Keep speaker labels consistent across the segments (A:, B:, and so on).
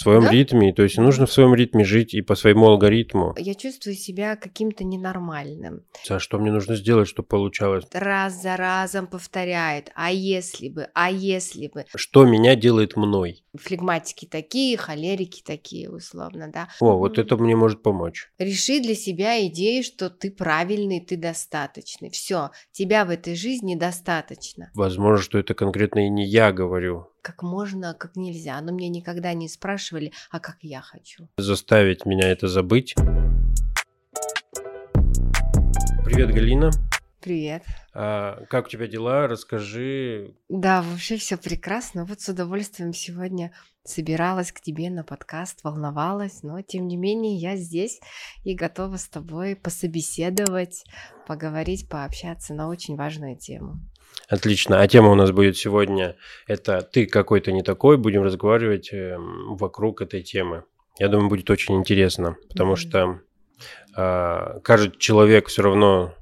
A: своем
B: Да?
A: ритме, то есть нужно в своем ритме жить и по своему алгоритму.
B: Я чувствую себя каким-то ненормальным.
A: А что мне нужно сделать, чтобы получалось?
B: Раз за разом повторяет, а если бы, а если бы.
A: Что меня делает мной?
B: Флегматики такие, холерики такие, условно, да.
A: О, вот это мне может помочь.
B: Реши для себя идею, что ты правильный, ты достаточный. Все, тебя в этой жизни достаточно.
A: Возможно, что это конкретно и не я говорю.
B: Как можно, как нельзя. Но мне никогда не спрашивали, а как я хочу.
A: Заставить меня это забыть. Привет, Галина.
B: Привет.
A: А, как у тебя дела? Расскажи.
B: Да, вообще все прекрасно. Вот с удовольствием сегодня собиралась к тебе на подкаст, волновалась, но тем не менее я здесь и готова с тобой пособеседовать, поговорить, пообщаться на очень важную тему.
A: Отлично. А тема у нас будет сегодня это ты какой-то не такой. Будем разговаривать эм, вокруг этой темы. Я думаю, будет очень интересно, потому
B: Мгм.
A: что а, каждый человек все равно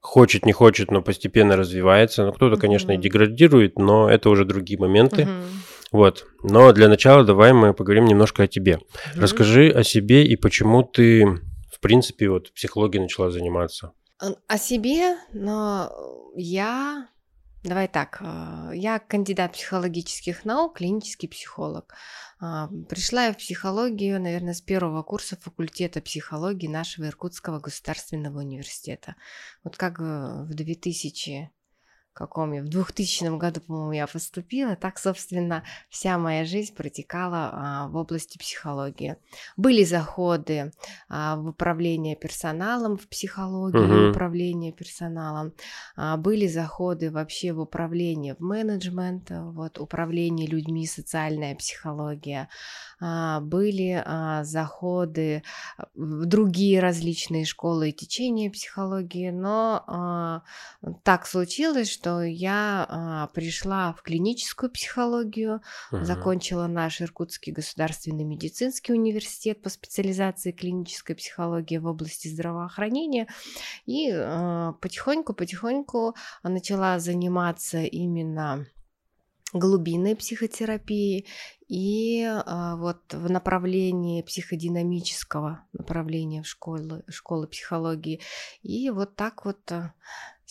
A: хочет, не хочет, но постепенно развивается. Ну, кто-то, конечно, и деградирует, но это уже другие моменты.
B: Мгм.
A: Вот. Но для начала давай мы поговорим немножко о тебе.
B: Мгм.
A: Расскажи о себе и почему ты, в принципе, вот психологией начала заниматься.
B: Ан- О себе, но я... Давай так, э, я кандидат психологических наук, клинический психолог. А, Пришла я в психологию, наверное, с первого курса факультета психологии нашего Иркутского государственного университета. Вот как э, в 2000 каком я, в 2000 году, по-моему, я поступила, так, собственно, вся моя жизнь протекала а, в области психологии. Были заходы а, в управление персоналом, в психологию
A: Мгм.
B: управления персоналом, а, были заходы вообще в управление, в менеджмент, а, вот, управление людьми, социальная психология, А, были а, заходы в другие различные школы и течения психологии, но а, так случилось, что я а, пришла в клиническую психологию,
A: Мгм.
B: закончила наш Иркутский государственный медицинский университет по специализации клинической психологии в области здравоохранения и а, потихоньку-потихоньку начала заниматься именно глубинной психотерапией и а, вот в направлении психодинамического направления в школы, школы психологии. И вот так вот а,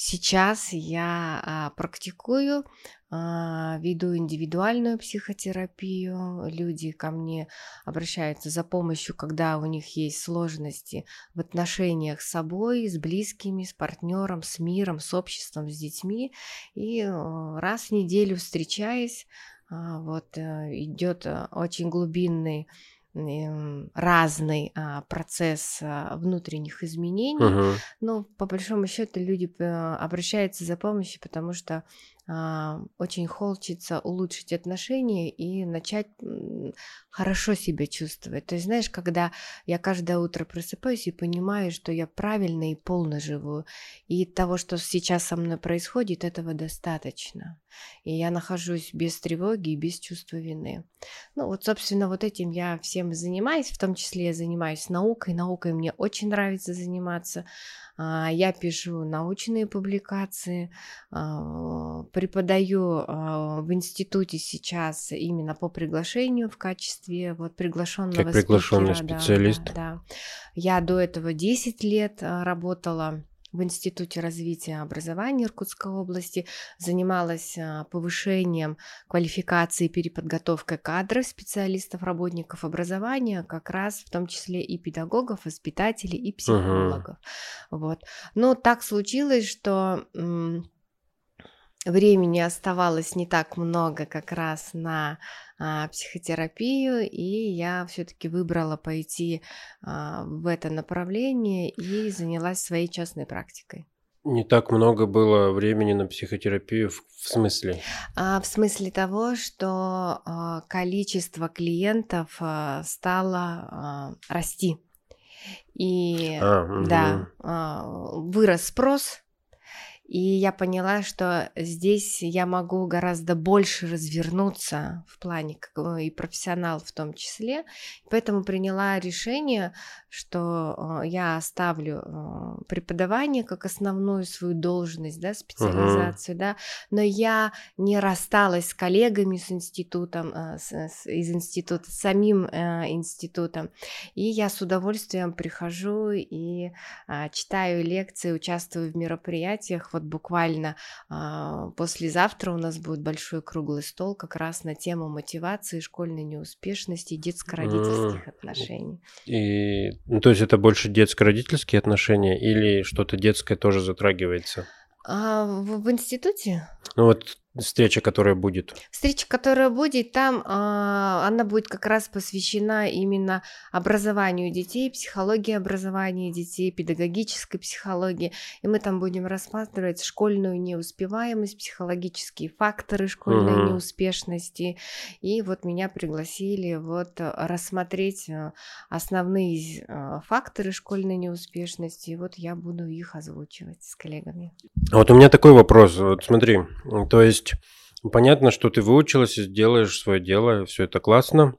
B: сейчас я а, практикую, а, веду индивидуальную психотерапию. Люди ко мне обращаются за помощью, когда у них есть сложности в отношениях с собой, с близкими, с партнером, с миром, с обществом, с детьми. И э, раз в неделю встречаясь, а, вот идет очень глубинный разный а, процесс а, внутренних изменений,
A: Мгм.
B: но по большому счету люди э, обращаются за помощью, потому что а, очень хочется улучшить отношения и начать хорошо себя чувствовать. То есть, знаешь, когда я каждое утро просыпаюсь и понимаю, что я правильно и полно живу, и того, что сейчас со мной происходит, этого достаточно. И я нахожусь без тревоги и без чувства вины. Ну вот, собственно, вот этим я всем и занимаюсь, в том числе я занимаюсь наукой. Наукой мне очень нравится заниматься. А, Я пишу научные публикации, а, преподаю а, в институте сейчас именно по приглашению в качестве вот приглашенного
A: Как приглашенный
B: спикера,
A: специалист.
B: Да, да. Я до этого 10 лет работала в Институте развития образования Иркутской области, занималась а, повышением квалификации и переподготовкой кадров, специалистов, работников образования, как раз в том числе и педагогов, воспитателей и психологов. Вот. Но так случилось, что времени оставалось не так много как раз на а, психотерапию, и я все-таки выбрала пойти а, в это направление и занялась своей частной практикой.
A: Не так много было времени на психотерапию в, в смысле.
B: А, в смысле того, что а, количество клиентов а, стало а, расти. И
A: А,
B: да, а, вырос спрос, И я поняла, что здесь я могу гораздо больше развернуться в плане и профессионал в том числе. Поэтому приняла решение, что э, я оставлю э, преподавание как основную свою должность, да, специализацию, uh-huh. да, но я не рассталась с коллегами с институтом, э, с, с, из института, с самим институтом, и я с удовольствием прихожу и читаю лекции, участвую в мероприятиях. Вот буквально послезавтра у нас будет большой круглый стол как раз на тему мотивации, школьной неуспешности, детско-родительских uh-huh. отношений.
A: И ну, то есть это больше детско-родительские отношения или что-то детское тоже затрагивается?
B: А, в, институте?
A: Ну вот встреча, которая будет?
B: Встреча, которая будет, там а, она будет как раз посвящена именно образованию детей, психологии образования детей, педагогической психологии. И мы там будем рассматривать школьную неуспеваемость, психологические факторы школьной угу. неуспешности. И вот меня пригласили вот рассмотреть а, основные а, факторы школьной неуспешности. И вот я буду их озвучивать с коллегами.
A: Вот у меня такой вопрос. Вот смотри, то есть есть понятно, что ты выучилась и сделаешь свое дело, все это классно.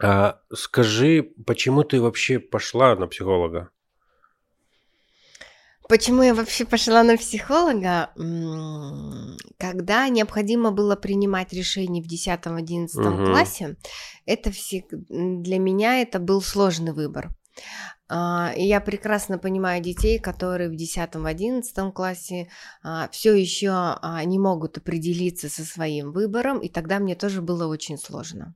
A: А скажи, почему ты вообще пошла на психолога?
B: Почему я вообще пошла на психолога? Когда необходимо было принимать решение в 10-11 угу. классе, это все, для меня это был сложный выбор. А, и я прекрасно понимаю детей, которые в 10-11 классе а, все еще а, не могут определиться со своим выбором, и тогда мне тоже было очень сложно.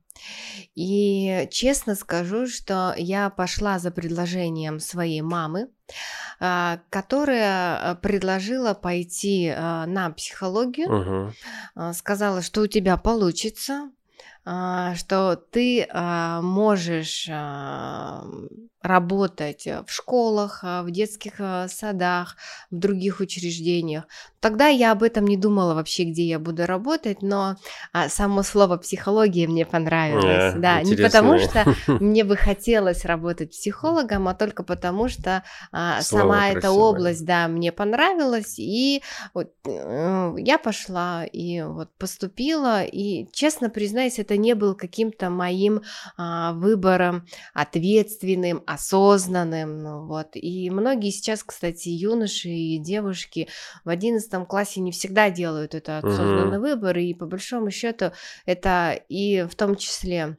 B: И честно скажу, что я пошла за предложением своей мамы, которая предложила пойти на психологию, угу. сказала, что у тебя получится, что ты можешь работать в школах, в детских садах, в других учреждениях. Тогда я об этом не думала вообще, где я буду работать, но а, само слово психология мне понравилось. Yeah, да, не потому что мне бы хотелось работать психологом, а только потому что а, сама красивое. эта область, да, мне понравилась, и вот, э, я пошла и вот поступила, и честно признаюсь, это не был каким-то моим а, выбором ответственным, осознанным, ну, вот. И многие сейчас, кстати, юноши и девушки в одиннадцатом классе не всегда делают это осознанный угу. выбор, и по большому счету это и в том числе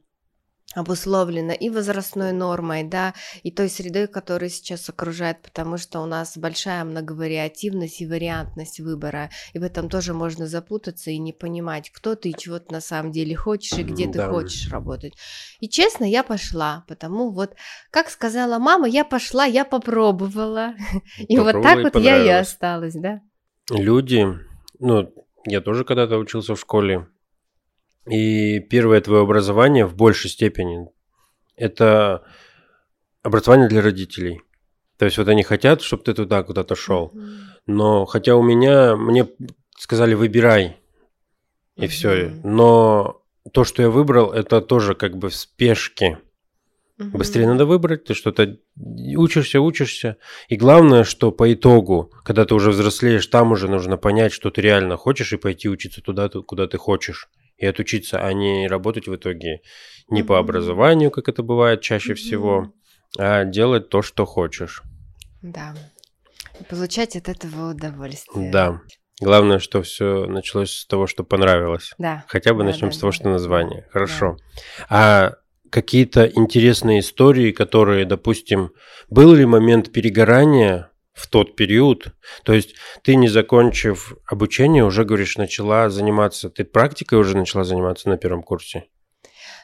B: обусловлено и возрастной нормой, да, и той средой, которая сейчас окружает, потому что у нас большая многовариативность и вариантность выбора, и в этом тоже можно запутаться и не понимать, кто ты и чего ты на самом деле хочешь и где да. ты хочешь работать. И честно, я пошла, потому вот, как сказала мама, я пошла, я попробовала, и вот так вот я и осталась, да.
A: Люди, ну, я тоже когда-то учился в школе, и первое твое образование в большей степени это образование для родителей. То есть вот они хотят, чтобы ты туда куда-то шел. Но хотя у меня, мне сказали, выбирай, и все. Но то, что я выбрал, это тоже как бы в спешке. Угу. Быстрее надо выбрать, ты что-то учишься, учишься. И главное, что по итогу, когда ты уже взрослеешь, там уже нужно понять, что ты реально хочешь, и пойти учиться туда, куда ты хочешь и отучиться, а не работать в итоге не mm-hmm. по образованию, как это бывает чаще mm-hmm. всего, а делать то, что хочешь.
B: Да. И получать от этого удовольствие.
A: Да. Главное, что все началось с того, что понравилось.
B: Да.
A: Хотя бы
B: да,
A: начнем
B: да,
A: с того,
B: да.
A: что название. Хорошо. Да. А какие-то интересные истории, которые, допустим, был ли момент перегорания в тот период. То есть ты, не закончив обучение, уже, говоришь, начала заниматься, ты практикой уже начала заниматься на первом курсе?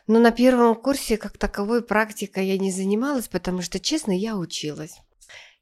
B: Ну, на первом курсе как таковой практикой я не занималась, потому что, честно, я училась.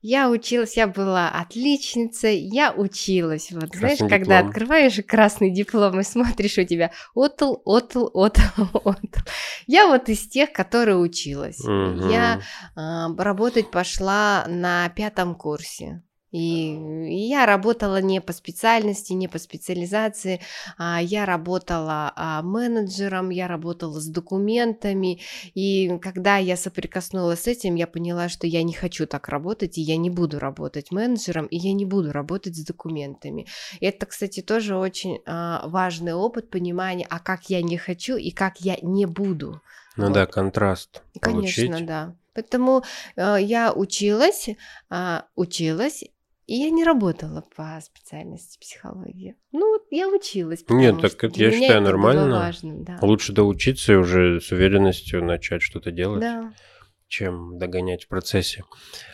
B: Я училась, я была отличницей, я училась. Вот красный знаешь, диплом. когда открываешь красный диплом и смотришь, у тебя отл, отл, отл, отл. Я вот из тех, которые училась. Угу. Я э, работать пошла на пятом курсе. И я работала не по специальности, не по специализации, а я работала а, менеджером, я работала с документами, и когда я соприкоснулась с этим, я поняла, что я не хочу так работать, и я не буду работать менеджером, и я не буду работать с документами. И это, кстати, тоже очень а, важный опыт понимания, а как я не хочу и как я не буду.
A: Ну вот. да, контраст.
B: Конечно, получить. да. Поэтому э, я училась, э, училась, и я не работала по специальности психологии. Ну, вот я училась.
A: Нет, так это я считаю нормально. Важным, да. Лучше доучиться и уже с уверенностью начать что-то делать. Да чем догонять в процессе.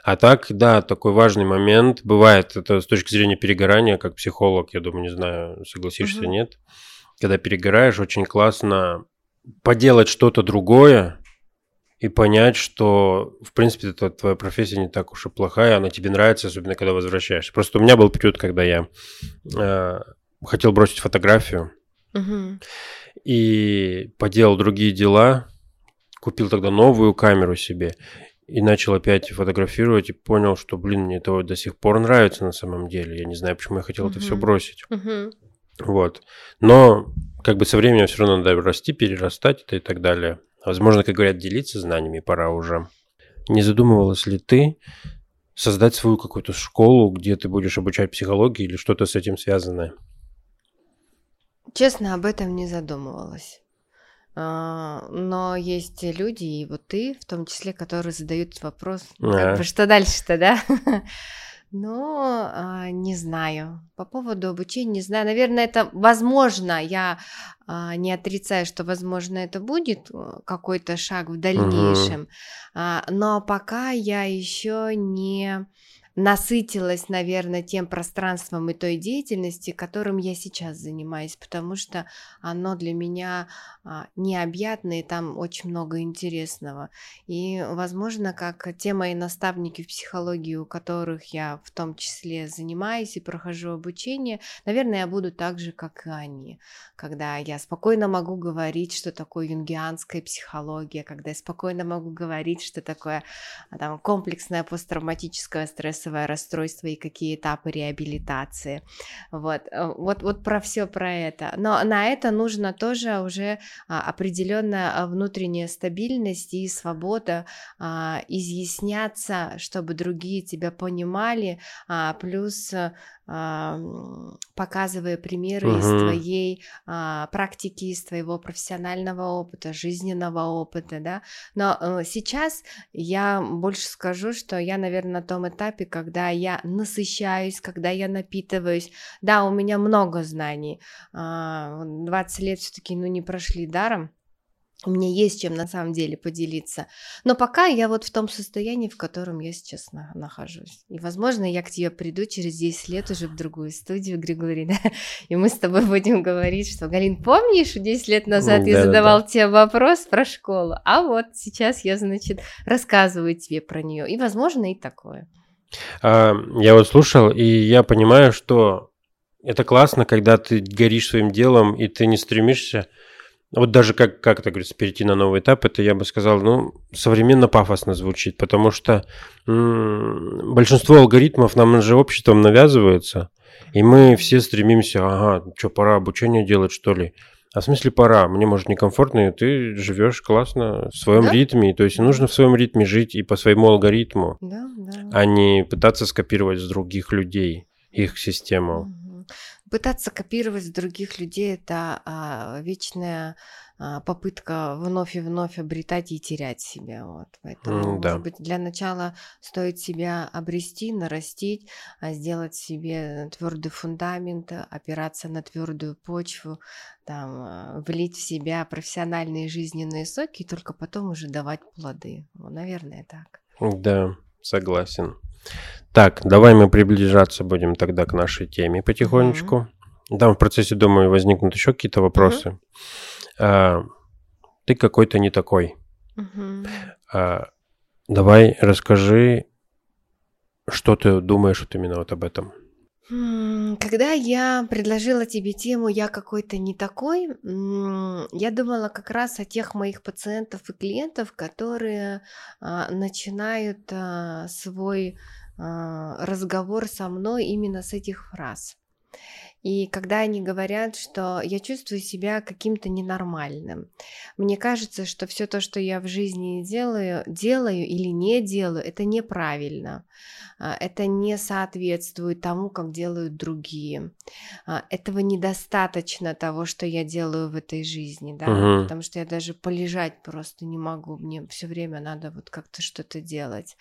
A: А так, да, такой важный момент бывает, это с точки зрения перегорания, как психолог, я думаю, не знаю, согласишься, угу. нет. Когда перегораешь, очень классно поделать что-то другое, и понять, что, в принципе, это твоя профессия не так уж и плохая, она тебе нравится, особенно когда возвращаешься. Просто у меня был период, когда я э, хотел бросить фотографию угу. и поделал другие дела, купил тогда новую камеру себе и начал опять фотографировать и понял, что, блин, мне это до сих пор нравится на самом деле. Я не знаю, почему я хотел угу. это все бросить. Угу. Вот. Но как бы со временем все равно надо расти, перерастать это и так далее. Возможно, как говорят, делиться знаниями пора уже. Не задумывалась ли ты создать свою какую-то школу, где ты будешь обучать психологии или что-то с этим связанное?
B: Честно, об этом не задумывалась. А, но есть люди, и вот ты, в том числе, которые задают вопрос, а. как бы, что дальше-то, да? Но а, не знаю. По поводу обучения не знаю. Наверное, это возможно. Я а, не отрицаю, что возможно это будет э, какой-то шаг в дальнейшем. Угу. А, но пока я еще не насытилась, наверное, тем пространством и той деятельности, которым я сейчас занимаюсь, потому что оно для меня а, необъятное, и там очень много интересного. И, возможно, как те мои наставники в психологии, у которых я в том числе занимаюсь и прохожу обучение, наверное, я буду так же, как и они, когда я спокойно могу говорить, что такое юнгианская психология, когда я спокойно могу говорить, что такое а, там, комплексное посттравматическое стрессовое стрессовое расстройство и какие этапы реабилитации. Вот, э, вот, вот про все про это. Но на это нужно тоже уже а, определенная а, внутренняя стабильность и свобода а, изъясняться, чтобы другие тебя понимали, плюс показывая примеры угу. из твоей а, практики, из твоего профессионального опыта, жизненного опыта, да. Но а, сейчас я больше скажу, что я, наверное, на том этапе, когда я насыщаюсь, когда я напитываюсь. Да, у меня много знаний. А, 20 лет все-таки, ну, не прошли даром у меня есть чем на самом деле поделиться. Но пока я вот в том состоянии, в котором я сейчас на- нахожусь. И, возможно, я к тебе приду через 10 лет уже в другую студию, Григорий, да? И мы с тобой будем говорить, что, Галин, помнишь, 10 лет назад я задавал тебе вопрос про школу, а вот сейчас я, значит, рассказываю тебе про нее. И, возможно, и такое.
A: Я вот слушал, и я понимаю, что это классно, когда ты горишь своим делом, и ты не стремишься вот даже как, как это говорится, перейти на новый этап, это я бы сказал, ну, современно пафосно звучит, потому что м- большинство алгоритмов нам же обществом навязываются, и мы все стремимся, ага, что, пора обучение делать, что ли? А в смысле пора, мне может некомфортно, и ты живешь классно в своем да? ритме, то есть нужно в своем ритме жить и по своему алгоритму, да, да. а не пытаться скопировать с других людей их систему.
B: Пытаться копировать с других людей это а, вечная попытка вновь и вновь обретать и терять себя. Вот. Поэтому, mm, да. может быть, для начала стоит себя обрести, нарастить, а сделать себе твердый фундамент, опираться на твердую почву, там, а, влить в себя профессиональные жизненные соки и только потом уже давать плоды. Ну, наверное, так.
A: Да, согласен. Так, давай мы приближаться будем тогда к нашей теме потихонечку. Mm-hmm. Там в процессе, думаю, возникнут еще какие-то вопросы. Mm-hmm. А, ты какой-то не такой. А, давай расскажи, что ты думаешь вот именно вот об этом.
B: Когда я предложила тебе тему «Я какой-то не такой», я думала как раз о тех моих пациентов и клиентов, которые а, начинают свой разговор со мной именно с этих фраз. И когда они говорят, что я чувствую себя каким-то ненормальным, мне кажется, что все то, что я в жизни делаю, делаю или не делаю, это неправильно. А, это не соответствует тому, как делают другие. А, этого недостаточно того, что я делаю в этой жизни, да, угу. потому что я даже полежать просто не могу. Мне все время надо вот как-то что-то делать.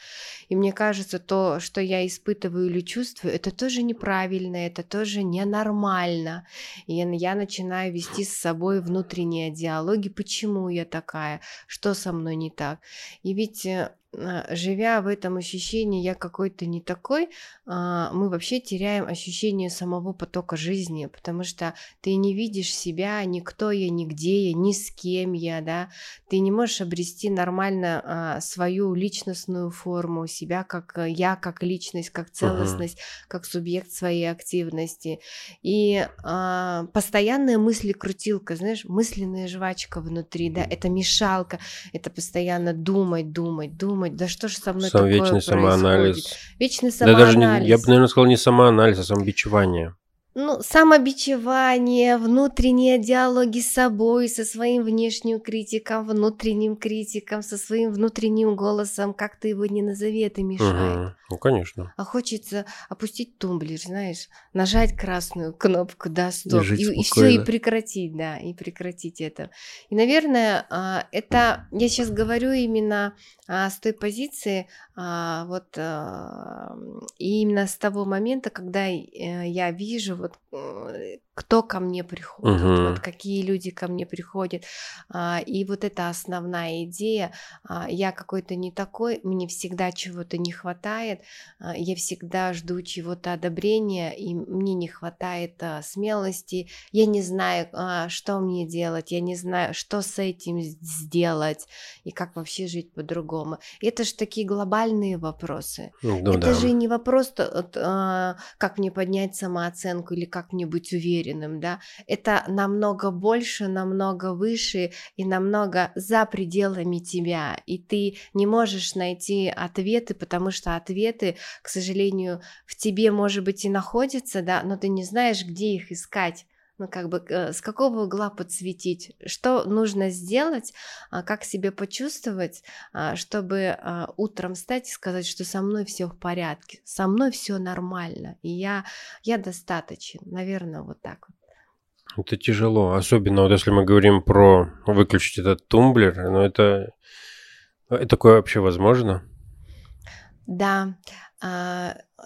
B: И мне кажется, то, что я испытываю или чувствую, это тоже неправильно, это тоже ненормально. И я начинаю вести с собой внутренние диалоги, почему я такая, что со мной не так. И ведь э, живя в этом ощущении «я какой-то не такой», а, мы вообще теряем ощущение самого потока жизни, потому что ты не видишь себя, никто я, нигде я, ни с кем я, да, ты не можешь обрести нормально а, свою личностную форму, себя как э, я, как личность, как целостность, uh-huh. как субъект своей активности. И а, постоянная мысли-крутилка, знаешь, мысленная жвачка внутри, да, это мешалка, это постоянно думать, думать, думать, думать, да что же со мной Сам такое
A: вечный
B: происходит?
A: самоанализ.
B: Вечный самоанализ. Да даже
A: не, я бы, наверное, сказал не самоанализ, а самобичевание
B: ну, самобичевание, внутренние диалоги с собой, со своим внешним критиком, внутренним критиком, со своим внутренним голосом, как ты его не назови, это мешает. Угу.
A: Ну, конечно.
B: А хочется опустить тумблер, знаешь, нажать красную кнопку, да, стоп, и, и, и все, и прекратить, да, и прекратить это. И, наверное, а, это, я сейчас говорю именно а, с той позиции, вот, и именно с того момента, когда э, я вижу вот вот кто ко мне приходит, угу. вот какие люди ко мне приходят. А, и вот эта основная идея, а, я какой-то не такой, мне всегда чего-то не хватает, а, я всегда жду чего-то одобрения, и мне не хватает смелости, я не знаю, что мне делать, я не знаю, что с этим сделать, и как вообще жить по-другому. Это же такие глобальные вопросы. Ну, Это да. же не вопрос, как мне поднять самооценку или как мне быть уверенным уверенным, да, это намного больше, намного выше и намного за пределами тебя, и ты не можешь найти ответы, потому что ответы, к сожалению, в тебе, может быть, и находятся, да, но ты не знаешь, где их искать ну, как бы э, с какого угла подсветить, что нужно сделать, а, как себя почувствовать, а, чтобы а, утром встать и сказать, что со мной все в порядке, со мной все нормально, и я, я достаточен, наверное, вот так вот.
A: Это тяжело, особенно вот если мы говорим про выключить этот тумблер, но это, это такое вообще возможно?
B: Да,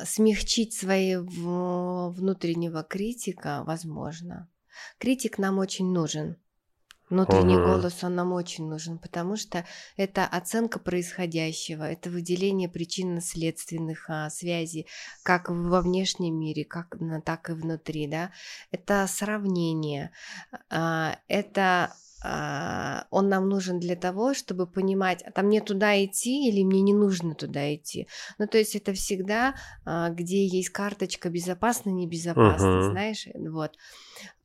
B: смягчить своего внутреннего критика возможно. Критик нам очень нужен. Внутренний угу. голос, он нам очень нужен, потому что это оценка происходящего, это выделение причинно-следственных а, связей, как во внешнем мире, как, так и внутри, да. Это сравнение, а, это он нам нужен для того, чтобы понимать, а там мне туда идти или мне не нужно туда идти. Ну, то есть это всегда, а, где есть карточка безопасно, небезопасно, uh-huh. знаешь, вот.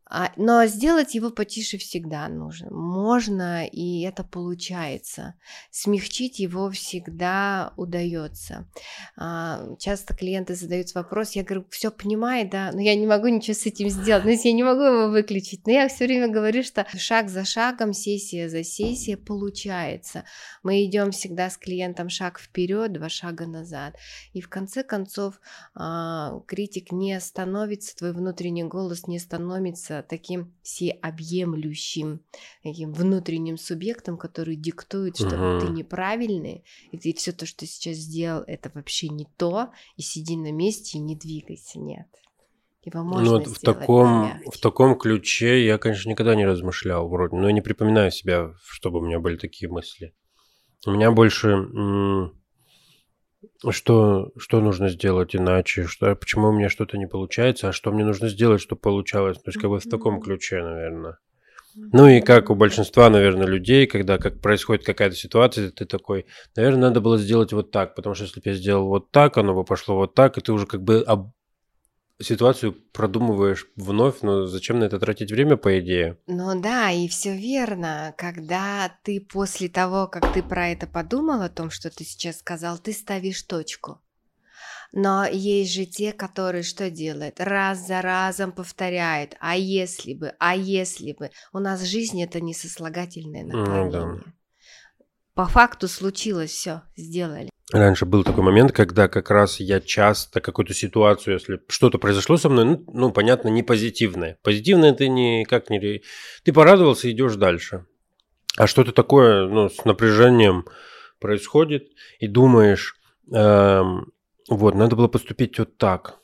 B: А, но сделать его потише всегда нужно. Можно, и это получается. Смягчить его всегда удается. А, часто клиенты задают вопрос, я говорю, все понимаю, да, но я не могу ничего с этим сделать, но я не могу его выключить. Но я все время говорю, что шаг за шагом, сессия за сессией получается. Мы идем всегда с клиентом шаг вперед, два шага назад. И в конце концов а, критик не становится, твой внутренний голос не становится таким всеобъемлющим таким внутренним субъектом, который диктует, что угу. ты неправильный, и ты все то, что ты сейчас сделал, это вообще не то, и сиди на месте и не двигайся, нет.
A: Его ну можно ну, вот в таком, в таком ключе я, конечно, никогда не размышлял вроде, но я не припоминаю себя, чтобы у меня были такие мысли. У меня больше что, что нужно сделать иначе, что, почему у меня что-то не получается, а что мне нужно сделать, чтобы получалось. То есть как бы в таком ключе, наверное. Ну и как у большинства, наверное, людей, когда как происходит какая-то ситуация, ты такой, наверное, надо было сделать вот так, потому что если бы я сделал вот так, оно бы пошло вот так, и ты уже как бы об, ситуацию продумываешь вновь, но зачем на это тратить время, по идее?
B: Ну да, и все верно. Когда ты после того, как ты про это подумал, о том, что ты сейчас сказал, ты ставишь точку. Но есть же те, которые что делают? Раз за разом повторяют. А если бы, а если бы. У нас жизнь это не сослагательное наклонение. Ну, да. По факту случилось все, сделали.
A: Раньше был такой момент, когда как раз я часто какую-то ситуацию, если что-то произошло со мной, ну, ну понятно, не позитивное. Позитивное ты никак не... Ты порадовался, идешь дальше. А что-то такое, ну, с напряжением происходит, и думаешь, эм, вот, надо было поступить вот так.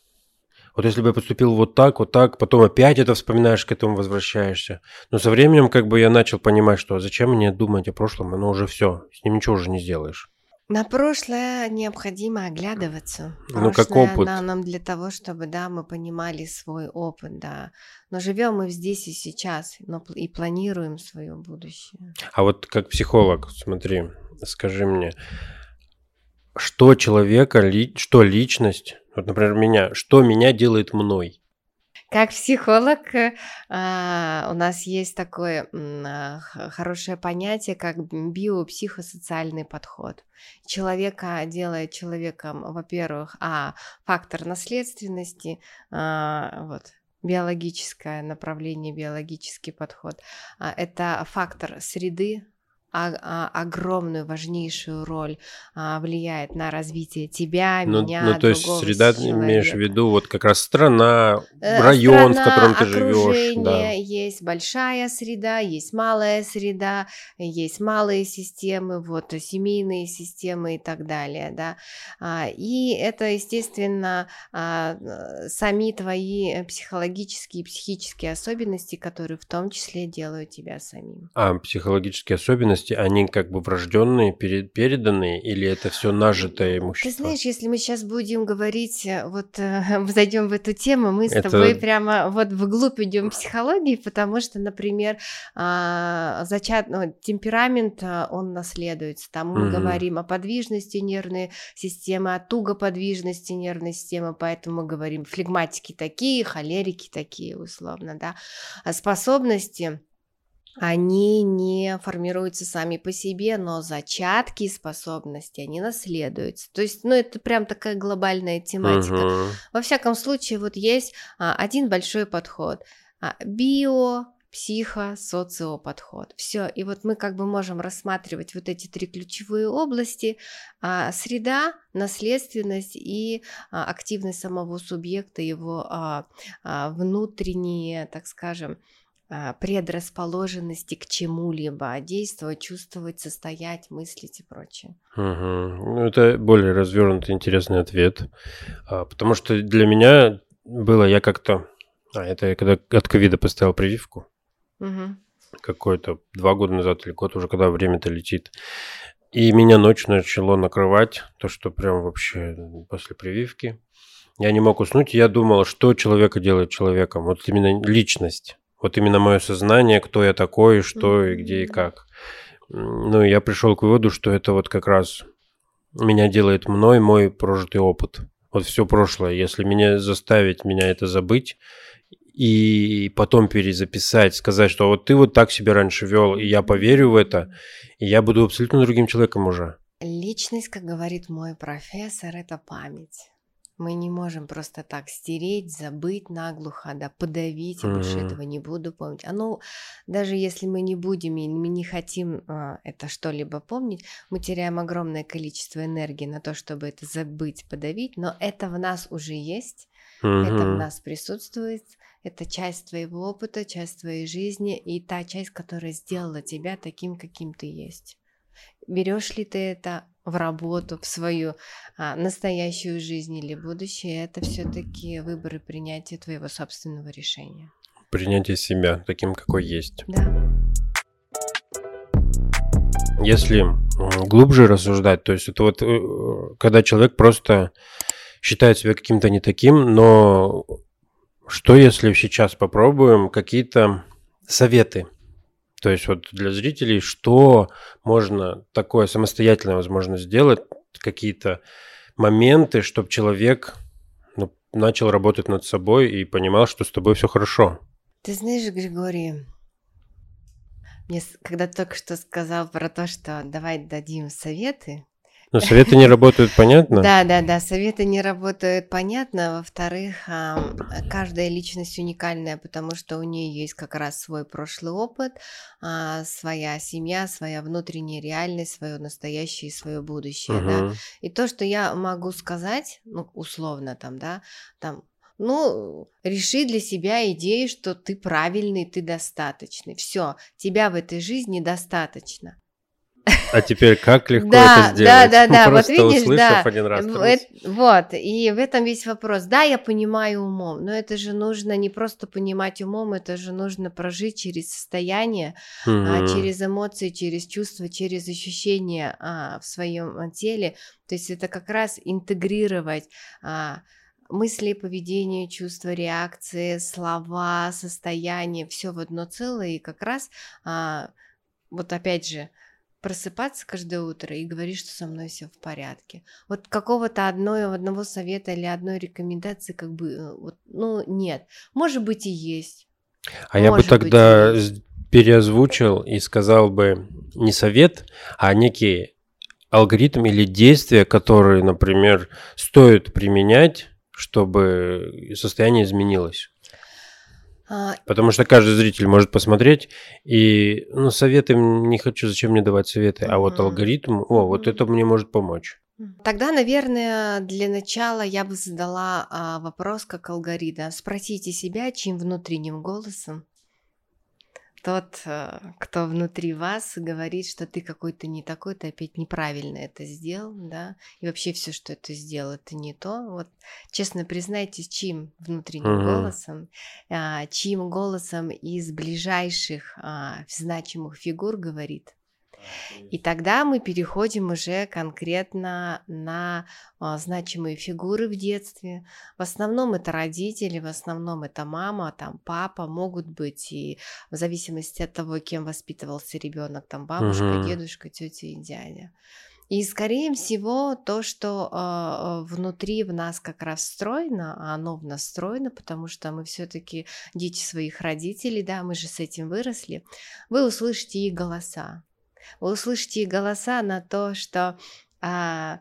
A: Вот если бы я поступил вот так, вот так, потом опять это вспоминаешь, к этому возвращаешься. Но со временем как бы я начал понимать, что зачем мне думать о прошлом, оно уже все, с ним ничего уже не сделаешь.
B: На прошлое необходимо оглядываться. Ну, как опыт. Да, нам для того, чтобы, да, мы понимали свой опыт, да. Но живем мы здесь и сейчас, но и планируем свое будущее.
A: А вот как психолог, смотри, скажи мне, что человека, что личность, вот, например, меня, что меня делает мной?
B: Как психолог э, а, у нас есть такое а, хорошее понятие, как биопсихосоциальный подход. Человека делает человеком, во-первых, а фактор наследственности, а, вот, биологическое направление, биологический подход. Это фактор среды, а, огромную, важнейшую роль а, влияет на развитие тебя, ну, меня, Ну, то есть
A: среда, человека. имеешь в виду, вот как раз страна, э, район, страна, в котором ты живешь.
B: Да. Есть большая среда, есть малая среда, есть малые системы, вот семейные системы и так далее, да. А, и это, естественно, а, сами твои психологические и психические особенности, которые в том числе делают тебя самим.
A: А психологические особенности особенности, они как бы врожденные, переданные, или это все нажитое имущество?
B: Ты знаешь, если мы сейчас будем говорить, э, вот э, зайдем в эту тему, мы это... с тобой прямо вот вглубь идем психологии, потому что, например, а, зачат, ну, темперамент, а, он наследуется. Там мы угу. говорим о подвижности нервной системы, о тугоподвижности нервной системы, поэтому мы говорим флегматики такие, холерики такие, условно, да. Способности они не формируются сами по себе, но зачатки способности, они наследуются. То есть, ну, это прям такая глобальная тематика. Uh-huh. Во всяком случае, вот есть а, один большой подход. А, био, психо, социо подход. Все. И вот мы как бы можем рассматривать вот эти три ключевые области. А, среда, наследственность и а, активность самого субъекта, его а, а, внутренние, так скажем, предрасположенности к чему-либо, действовать, чувствовать, состоять, мыслить и прочее.
A: Угу. Ну, это более развернутый, интересный ответ. А, потому что для меня было, я как-то... А, это я когда от ковида поставил прививку. Угу. Какой-то два года назад или год уже, когда время-то летит. И меня ночью начало накрывать, то, что прям вообще после прививки. Я не мог уснуть, я думал, что человека делает человеком. Вот именно личность вот именно мое сознание, кто я такой, что и где и как. Ну, я пришел к выводу, что это вот как раз меня делает мной мой прожитый опыт. Вот все прошлое. Если меня заставить меня это забыть и потом перезаписать, сказать, что вот ты вот так себя раньше вел, и я поверю в это, и я буду абсолютно другим человеком уже.
B: Личность, как говорит мой профессор, это память. Мы не можем просто так стереть, забыть наглухо, да, подавить, я больше этого не буду помнить. А ну, даже если мы не будем и мы не хотим а, это что-либо помнить, мы теряем огромное количество энергии на то, чтобы это забыть, подавить, но это в нас уже есть, это в нас присутствует, это часть твоего опыта, часть твоей жизни и та часть, которая сделала тебя таким, каким ты есть. Берешь ли ты это в работу, в свою а, настоящую жизнь или будущее, это все-таки выбор и принятие твоего собственного решения.
A: Принятие себя таким, какой есть.
B: Да.
A: Если глубже рассуждать, то есть это вот э, когда человек просто считает себя каким-то не таким, но что если сейчас попробуем какие-то советы то есть вот для зрителей, что можно такое самостоятельно, возможно, сделать, какие-то моменты, чтобы человек ну, начал работать над собой и понимал, что с тобой все хорошо.
B: Ты знаешь, Григорий, мне когда только что сказал про то, что давай дадим советы,
A: Но советы не работают, понятно?
B: Да, да, да, советы не работают, понятно. Во-вторых, каждая личность уникальная, потому что у нее есть как раз свой прошлый опыт, а, своя семья, своя внутренняя реальность, свое настоящее и свое будущее, угу. да. И то, что я могу сказать, ну, условно там, да, там, ну, реши для себя идею, что ты правильный, ты достаточный. Все, тебя в этой жизни достаточно.
A: А теперь как легко да, это сделать?
B: Да, да, да. вот видишь, да. один раз. Это, вот, и в этом весь вопрос. Да, я понимаю умом, но это же нужно не просто понимать умом, это же нужно прожить через состояние, угу. а, через эмоции, через чувства, через ощущения а, в своем теле. То есть это как раз интегрировать а, мысли, поведение, чувства, реакции, слова, состояние, все в одно целое, и как раз а, вот опять же просыпаться каждое утро и говорить, что со мной все в порядке. Вот какого-то одного, одного совета или одной рекомендации как бы, э, вот, ну, нет. Может быть и есть.
A: А Может я бы тогда переозвучил и сказал бы не совет, а некий алгоритм или действия, которые, например, стоит применять, чтобы состояние изменилось. А, Потому что каждый зритель может посмотреть, и ну, советы не хочу, зачем мне давать советы, а вот алгоритм, о, вот это мне может помочь.
B: Тогда, наверное, для начала я бы задала а, вопрос как алгоритм. Спросите себя, чьим внутренним голосом тот, э, кто внутри вас говорит, что ты какой-то не такой, ты опять неправильно это сделал, да, и вообще все, что ты сделал, это не то. Вот честно признайтесь, чьим внутренним угу. голосом, а, чьим голосом из ближайших а, значимых фигур говорит и тогда мы переходим уже конкретно на а, значимые фигуры в детстве. В основном это родители, в основном это мама, там папа, могут быть и в зависимости от того, кем воспитывался ребенок, там бабушка, угу. дедушка, тетя и дядя. И, скорее всего, то, что э, внутри в нас как раз встроено, а оно в нас встроено, потому что мы все-таки дети своих родителей, да, мы же с этим выросли, вы услышите их голоса. Вы услышите голоса на то, что а,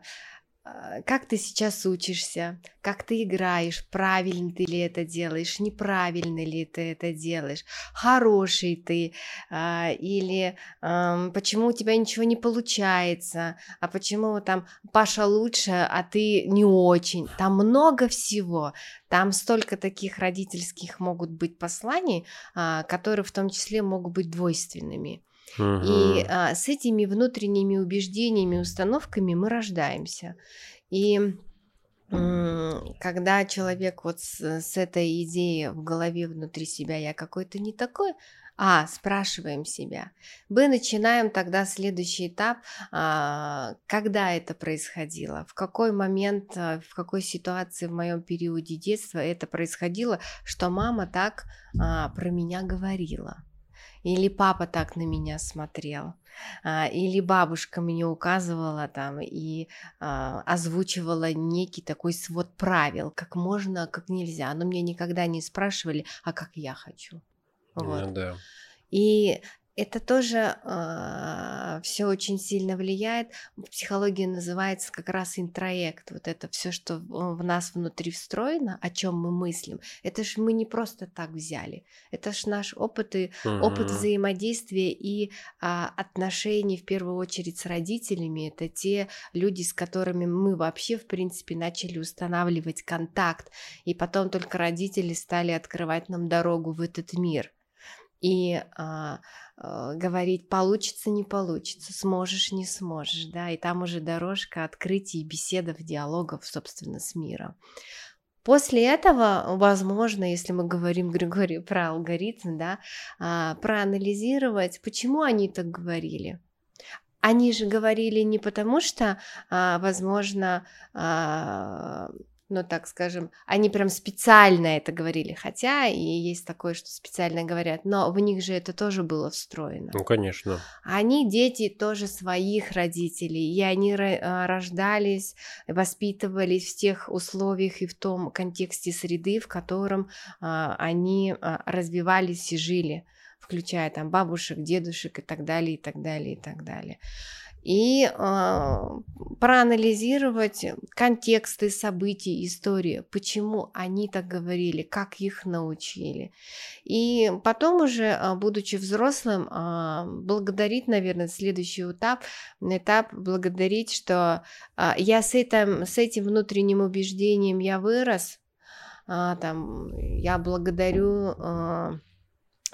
B: а, как ты сейчас учишься, как ты играешь, правильно ты ли это делаешь, неправильно ли ты это делаешь, хороший ты, а, или а, почему у тебя ничего не получается, а почему там Паша лучше, а ты не очень. Там много всего. Там столько таких родительских могут быть посланий, а, которые в том числе могут быть двойственными. И а, с этими внутренними убеждениями, установками мы рождаемся. И когда человек вот с, с этой идеей в голове внутри себя я какой-то не такой, а, спрашиваем себя. Мы начинаем тогда следующий этап, а, когда это происходило, в какой момент, а, в какой ситуации в моем периоде детства это происходило, что мама так а, про меня говорила или папа так на меня смотрел, а, или бабушка мне указывала там и а, озвучивала некий такой свод правил, как можно, как нельзя. Но мне никогда не спрашивали, а как я хочу. Вот. Ну, да. И это тоже э, а, все очень сильно влияет. В психологии называется как раз интроект. Вот это все, что в нас внутри встроено, о чем мы мыслим. Это ж мы не просто так взяли. Это ж наш опыт и угу. опыт взаимодействия и а, отношений в первую очередь с родителями. Это те люди, с которыми мы вообще в принципе начали устанавливать контакт, и потом только родители стали открывать нам дорогу в этот мир. И а, Э, говорить получится, не получится, сможешь, не сможешь, да, и там уже дорожка открытий, беседов, диалогов, собственно, с миром. После этого, возможно, если мы говорим, Григорий, про алгоритм, да, а, проанализировать, почему они так говорили. Они же говорили не потому, что, а, возможно, ну, так скажем, они прям специально это говорили, хотя и есть такое, что специально говорят, но в них же это тоже было встроено.
A: Ну, конечно.
B: Они дети тоже своих родителей, и они а, рождались, воспитывались в тех условиях и в том контексте среды, в котором а, они а, развивались и жили, включая там бабушек, дедушек и так далее, и так далее, и так далее. И э, проанализировать контексты событий, истории, почему они так говорили, как их научили. И потом уже, а, будучи взрослым, э, благодарить, наверное, следующий этап, этап благодарить, что э, я с этим, с этим внутренним убеждением я вырос, э, там, я благодарю... Э,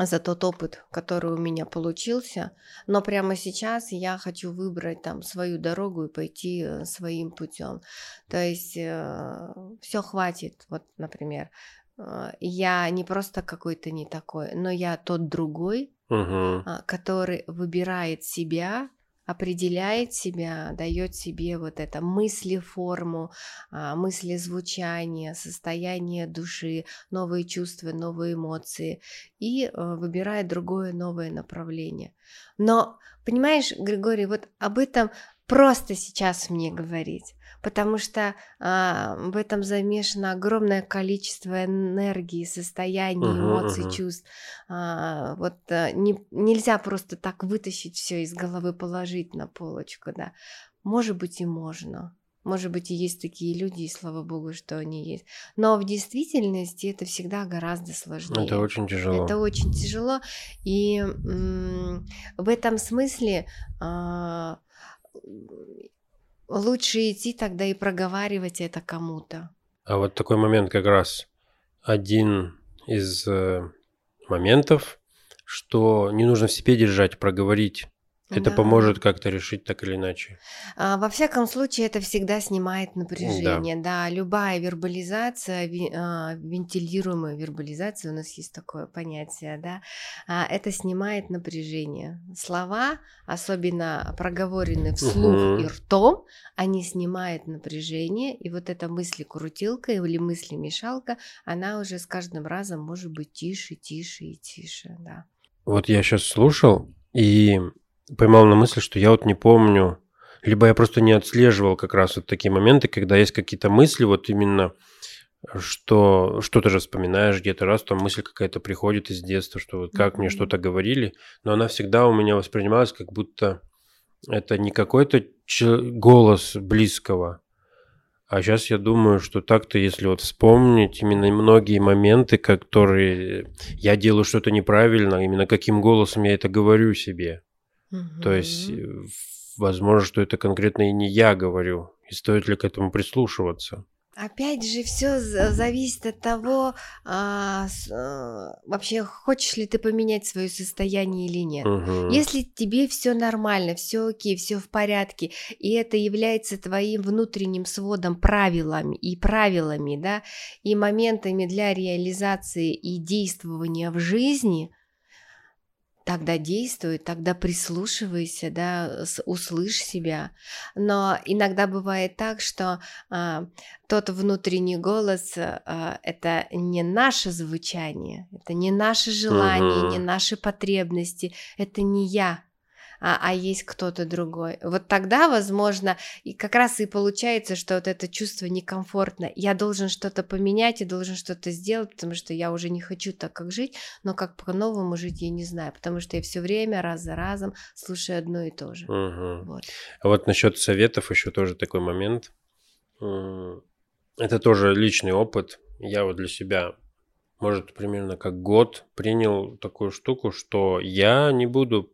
B: за тот опыт, который у меня получился. Но прямо сейчас я хочу выбрать там свою дорогу и пойти э, своим путем. То есть э, все хватит. Вот, например, э, я не просто какой-то не такой, но я тот другой,
A: угу.
B: который выбирает себя определяет себя, дает себе вот это мысли-форму, а, мысли-звучание, состояние души, новые чувства, новые эмоции и э, выбирает другое новое направление. Но, понимаешь, Григорий, вот об этом просто сейчас мне говорить потому что а, в этом замешано огромное количество энергии, состояний, uh-huh, эмоций, uh-huh. чувств. А, вот а, не, нельзя просто так вытащить все из головы, положить на полочку, да. Может быть и можно. Может быть, и есть такие люди, и слава богу, что они есть. Но в действительности это всегда гораздо сложнее.
A: Это очень тяжело.
B: Это очень тяжело. И м- в этом смысле а- лучше идти тогда и проговаривать это кому-то.
A: А вот такой момент как раз один из э, моментов, что не нужно в себе держать, проговорить это да. поможет как-то решить так или иначе.
B: А, во всяком случае, это всегда снимает напряжение. Да, да любая вербализация, а, вентилируемая вербализация, у нас есть такое понятие, да, а, это снимает напряжение. Слова, особенно проговоренные вслух угу. и ртом, они снимают напряжение, и вот эта мысли-крутилка или мысли-мешалка, она уже с каждым разом может быть тише, тише и тише, да.
A: Вот я сейчас слушал, и поймал на мысли, что я вот не помню, либо я просто не отслеживал как раз вот такие моменты, когда есть какие-то мысли, вот именно что что-то же вспоминаешь где-то раз, там мысль какая-то приходит из детства, что вот как mm-hmm. мне что-то говорили, но она всегда у меня воспринималась как будто это не какой-то голос близкого, а сейчас я думаю, что так-то, если вот вспомнить именно многие моменты, которые я делаю что-то неправильно, именно каким голосом я это говорю себе. Угу. То есть, э, возможно, что это конкретно и не я говорю. И стоит ли к этому прислушиваться?
B: Опять же, все зависит от того, а, с, а, вообще хочешь ли ты поменять свое состояние или нет.
A: Угу.
B: Если тебе все нормально, все окей, все в порядке, и это является твоим внутренним сводом правилами и правилами, да, и моментами для реализации и действования в жизни, тогда действуй, тогда прислушивайся, да, услышь себя. Но иногда бывает так, что а, тот внутренний голос а, это не наше звучание, это не наше желание, uh-huh. не наши потребности, это не я, а, а есть кто-то другой. Вот тогда, возможно, и как раз и получается, что вот это чувство некомфортно. Я должен что-то поменять, я должен что-то сделать, потому что я уже не хочу так, как жить, но как по-новому жить я не знаю, потому что я все время раз за разом слушаю одно и то же.
A: Угу. Вот. А вот насчет советов еще тоже такой момент. Это тоже личный опыт. Я вот для себя может, примерно как год принял такую штуку, что я не буду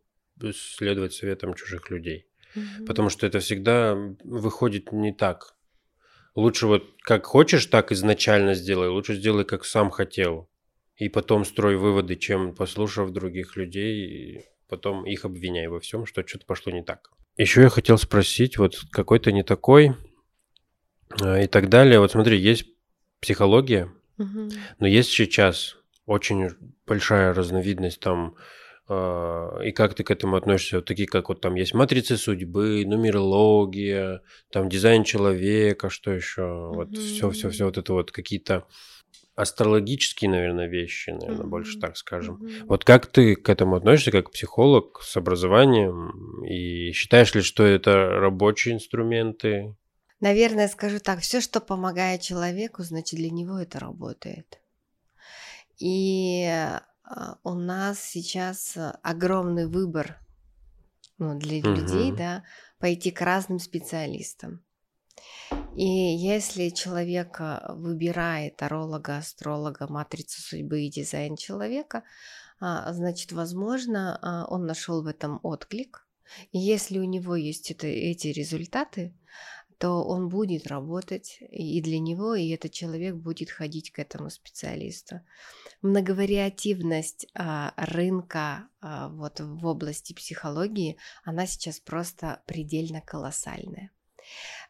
A: следовать советам чужих людей. Угу. Потому что это всегда выходит не так. Лучше вот как хочешь, так изначально сделай. Лучше сделай, как сам хотел. И потом строй выводы, чем послушав других людей, и потом их обвиняй во всем, что что-то пошло не так. Еще я хотел спросить, вот какой-то не такой а, и так далее. Вот смотри, есть психология, угу. но есть сейчас очень большая разновидность там и как ты к этому относишься? Вот такие, как вот там есть матрицы судьбы, нумерология, там дизайн человека, что еще? Mm-hmm. Вот все, все, все вот это вот какие-то астрологические, наверное, вещи, наверное, mm-hmm. больше так скажем. Mm-hmm. Вот как ты к этому относишься, как психолог с образованием? И считаешь ли, что это рабочие инструменты?
B: Наверное, скажу так, все, что помогает человеку, значит, для него это работает. И а, у нас сейчас э, огромный выбор ну, для людей, да, пойти к разным специалистам. И если человек а, выбирает таролога, астролога, матрицу судьбы и дизайн человека, а, значит, возможно, а, он нашел в этом отклик. И если у него есть это, эти результаты, то он будет работать и для него, и этот человек будет ходить к этому специалисту. Многовариативность а, рынка а, вот в области психологии, она сейчас просто предельно колоссальная.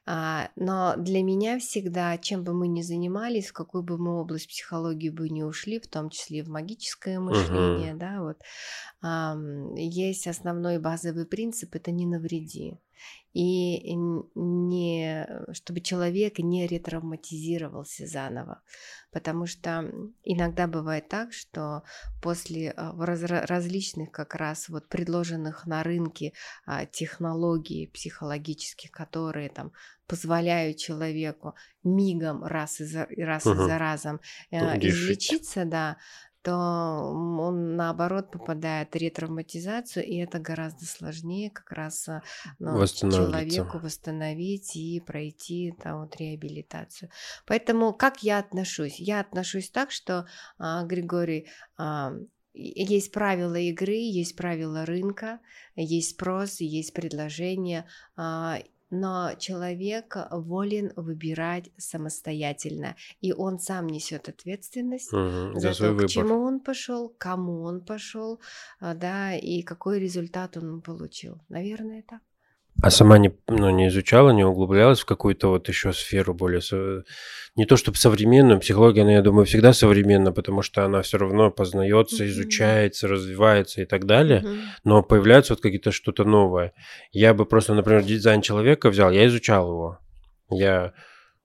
B: А, но для меня всегда, чем бы мы ни занимались, в какую бы мы область психологии бы не ушли, в том числе в магическое мышление, uh-huh. да, вот, есть основной базовый принцип – это не навреди и не, чтобы человек не ретравматизировался заново. Потому что иногда бывает так, что после а, различных как раз вот предложенных на рынке а, технологий психологических, которые там позволяют человеку мигом раз и за, раз угу. и за разом э, излечиться, да, то он наоборот попадает в ретравматизацию, и это гораздо сложнее как раз а, ну, человеку восстановить и пройти там, вот, реабилитацию. Поэтому как я отношусь? Я отношусь так, что, а, Григорий, а, есть правила игры, есть правила рынка, есть спрос, есть предложение, а, но человек волен выбирать самостоятельно, и он сам несет ответственность угу, за, за то, выбор. к чему он пошел, кому он пошел, а, да, и какой результат он получил. Наверное, так.
A: А сама не, ну, не изучала, не углублялась в какую-то вот еще сферу более... Не то чтобы современную, психология, она, я думаю, всегда современна, потому что она все равно познается, mm-hmm. изучается, развивается и так далее, mm-hmm. но появляется вот какие-то что-то новое. Я бы просто, например, дизайн человека взял, я изучал его. Я,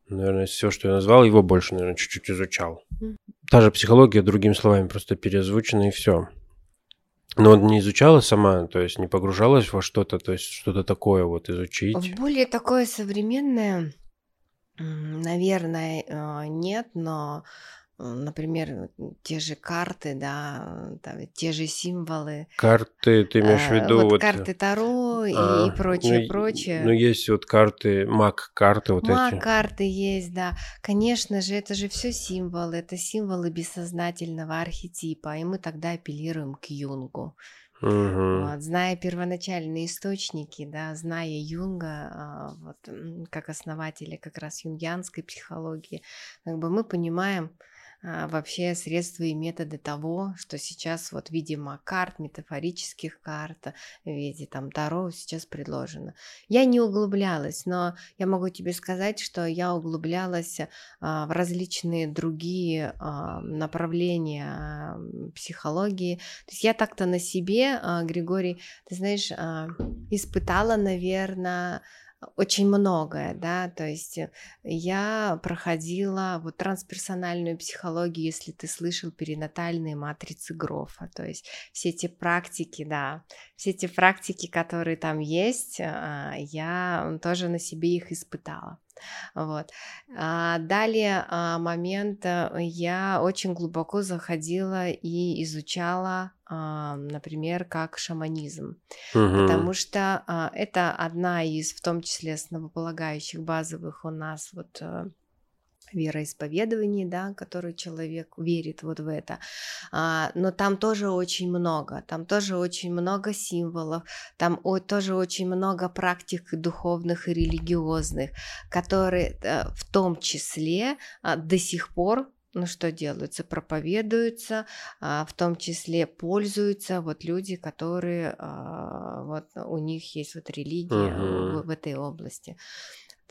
A: наверное, все, что я назвал, его больше, наверное, чуть-чуть изучал. Mm-hmm. Та же психология, другими словами, просто переозвучена и все. Но не изучала сама, то есть не погружалась во что-то, то есть что-то такое вот изучить.
B: Более такое современное, наверное, э, нет, но например, те же карты, да, там, те же символы.
A: Карты, ты имеешь в э, виду?
B: Вот, вот карты Таро а, и прочее,
A: ну,
B: прочее.
A: Ну, есть вот карты, маг-карты вот
B: маг эти. Маг-карты есть, да. Конечно же, это же все символы, это символы бессознательного архетипа, и мы тогда апеллируем к Юнгу. Угу. Вот, зная первоначальные источники, да, зная Юнга, а, вот, как основателя как раз юнгианской психологии, как бы мы понимаем, вообще средства и методы того, что сейчас вот, видимо, карт, метафорических карт, в виде там Таро сейчас предложено. Я не углублялась, но я могу тебе сказать, что я углублялась а, в различные другие а, направления а, психологии. То есть я так-то на себе, а, Григорий, ты знаешь, а, испытала, наверное, очень многое, да, то есть э, я проходила вот трансперсональную психологию, если ты слышал перинатальные матрицы Грофа, то есть все эти практики, да, все эти практики, которые там есть, а, я тоже на себе их испытала. Вот. А далее а, момент, э, я очень глубоко заходила и изучала, например, как шаманизм, угу. потому что это одна из, в том числе, основополагающих базовых у нас вот вероисповедовании, да, который человек верит вот в это. А, но там тоже очень много, там тоже очень много символов, там о, тоже очень много практик духовных и религиозных, которые а, в том числе а, до сих пор ну что делаются, проповедуются, а, в том числе пользуются вот люди, которые а, вот у них есть вот религия uh-huh. в, в этой области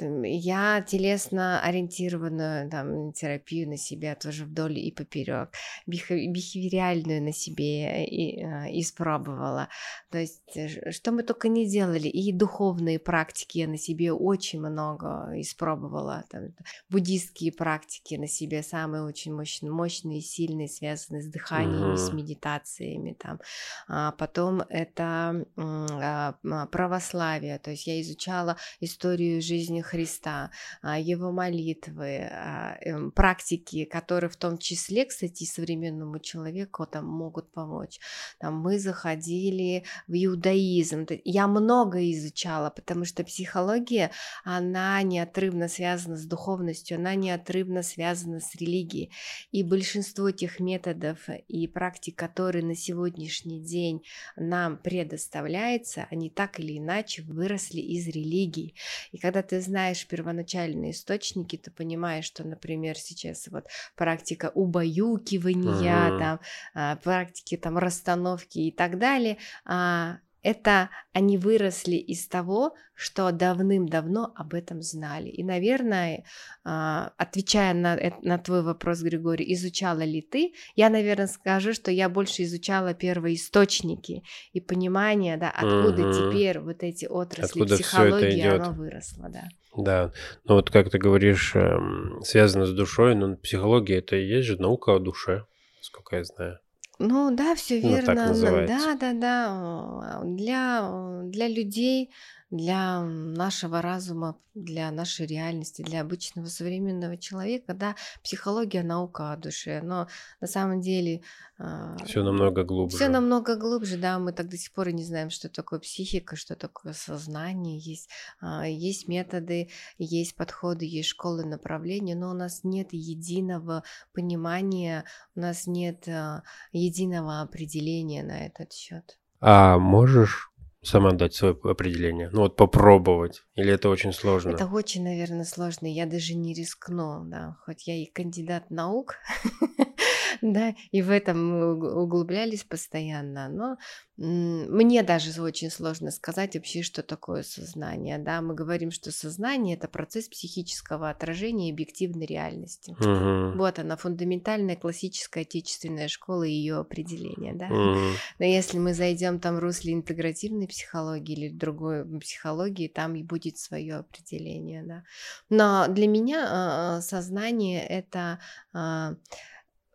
B: я телесно ориентированную там, терапию на себя тоже вдоль и поперек, бихевириальную на себе и, э, испробовала. То есть, э, что мы только не делали, и духовные практики я на себе очень много испробовала. Там, буддистские практики на себе самые очень мощные, мощные, сильные, связанные с дыханием, mm-hmm. с медитациями. Там. А потом это а, православие, то есть я изучала историю жизни Христа, а, его молитвы, а, эм, практики, которые в том числе, кстати, современному человеку там могут помочь. Там мы заходили в иудаизм. Я много изучала, потому что психология, она неотрывно связана с духовностью, она неотрывно связана с религией. И большинство тех методов и практик, которые на сегодняшний день нам предоставляются, они так или иначе выросли из религии. И когда ты знаешь первоначальные источники, ты понимаешь, что, например, сейчас вот практика убаюкивания, mm-hmm. там, а, практики там расстановки и так далее, а, это они выросли из того, что давным-давно об этом знали. И, наверное, а, отвечая на, на твой вопрос, Григорий, изучала ли ты, я, наверное, скажу, что я больше изучала первоисточники и понимание, да, откуда угу. теперь вот эти отрасли откуда психологии, оно выросло, да.
A: Да, ну вот как ты говоришь, эм, связано с душой, но психология это и есть же наука о душе, сколько я знаю.
B: Ну да, все Ну, так верно. Да, да, да. Для, для людей для нашего разума, для нашей реальности, для обычного современного человека, да, психология наука о душе, но на самом деле
A: а, Все намного глубже.
B: все намного глубже, да, мы так до сих пор и не знаем, что такое психика, что такое сознание, есть, а, есть методы, есть подходы, есть школы, направления, но у нас нет единого понимания, у нас нет а, единого определения на этот счет.
A: А можешь сама дать свое определение? Ну вот попробовать. Или это очень сложно?
B: Это очень, наверное, сложно. Я даже не рискну, да. Хоть я и кандидат наук, да, и в этом мы углублялись постоянно, но мне даже очень сложно сказать вообще, что такое сознание, да, мы говорим, что сознание это процесс психического отражения объективной реальности. Угу. Вот она, фундаментальная классическая отечественная школа и ее определение, да. Угу. Но если мы зайдем там в русле интегративной психологии или другой психологии, там и будет свое определение, да. Но для меня а, сознание это а,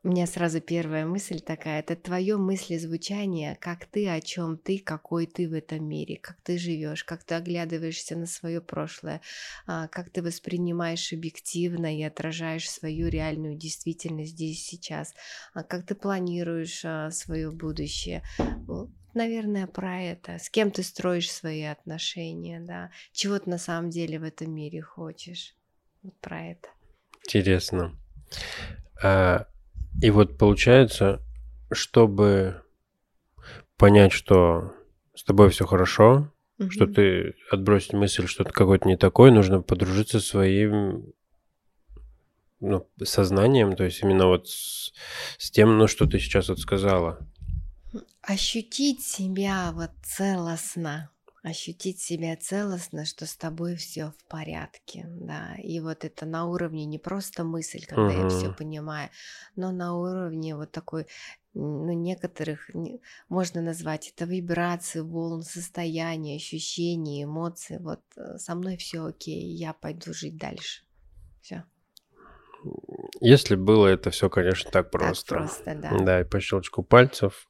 B: у меня сразу первая мысль такая, это твое мыслезвучание, как ты, о чем ты, какой ты в этом мире, как ты живешь, как ты оглядываешься на свое прошлое, а, как ты воспринимаешь объективно и отражаешь свою реальную действительность здесь сейчас, а, как ты планируешь а, свое будущее. Наверное, про это. С кем ты строишь свои отношения, да? Чего ты на самом деле в этом мире хочешь? Вот про это.
A: Интересно. И вот получается, чтобы понять, что с тобой все хорошо, угу. что ты отбросить мысль, что ты какой-то не такой, нужно подружиться со своим ну, сознанием, то есть именно вот с, с тем, ну, что ты сейчас вот сказала.
B: Ощутить себя вот целостно ощутить себя целостно, что с тобой все в порядке, да, и вот это на уровне не просто мысль, когда uh-huh. я все понимаю, но на уровне вот такой, ну, некоторых, можно назвать это вибрации, волн, состояние, ощущения, эмоции, вот э, со мной все окей, я пойду жить дальше, все.
A: Если было это все, конечно, так просто.
B: Так просто, да.
A: Да, и по щелчку пальцев.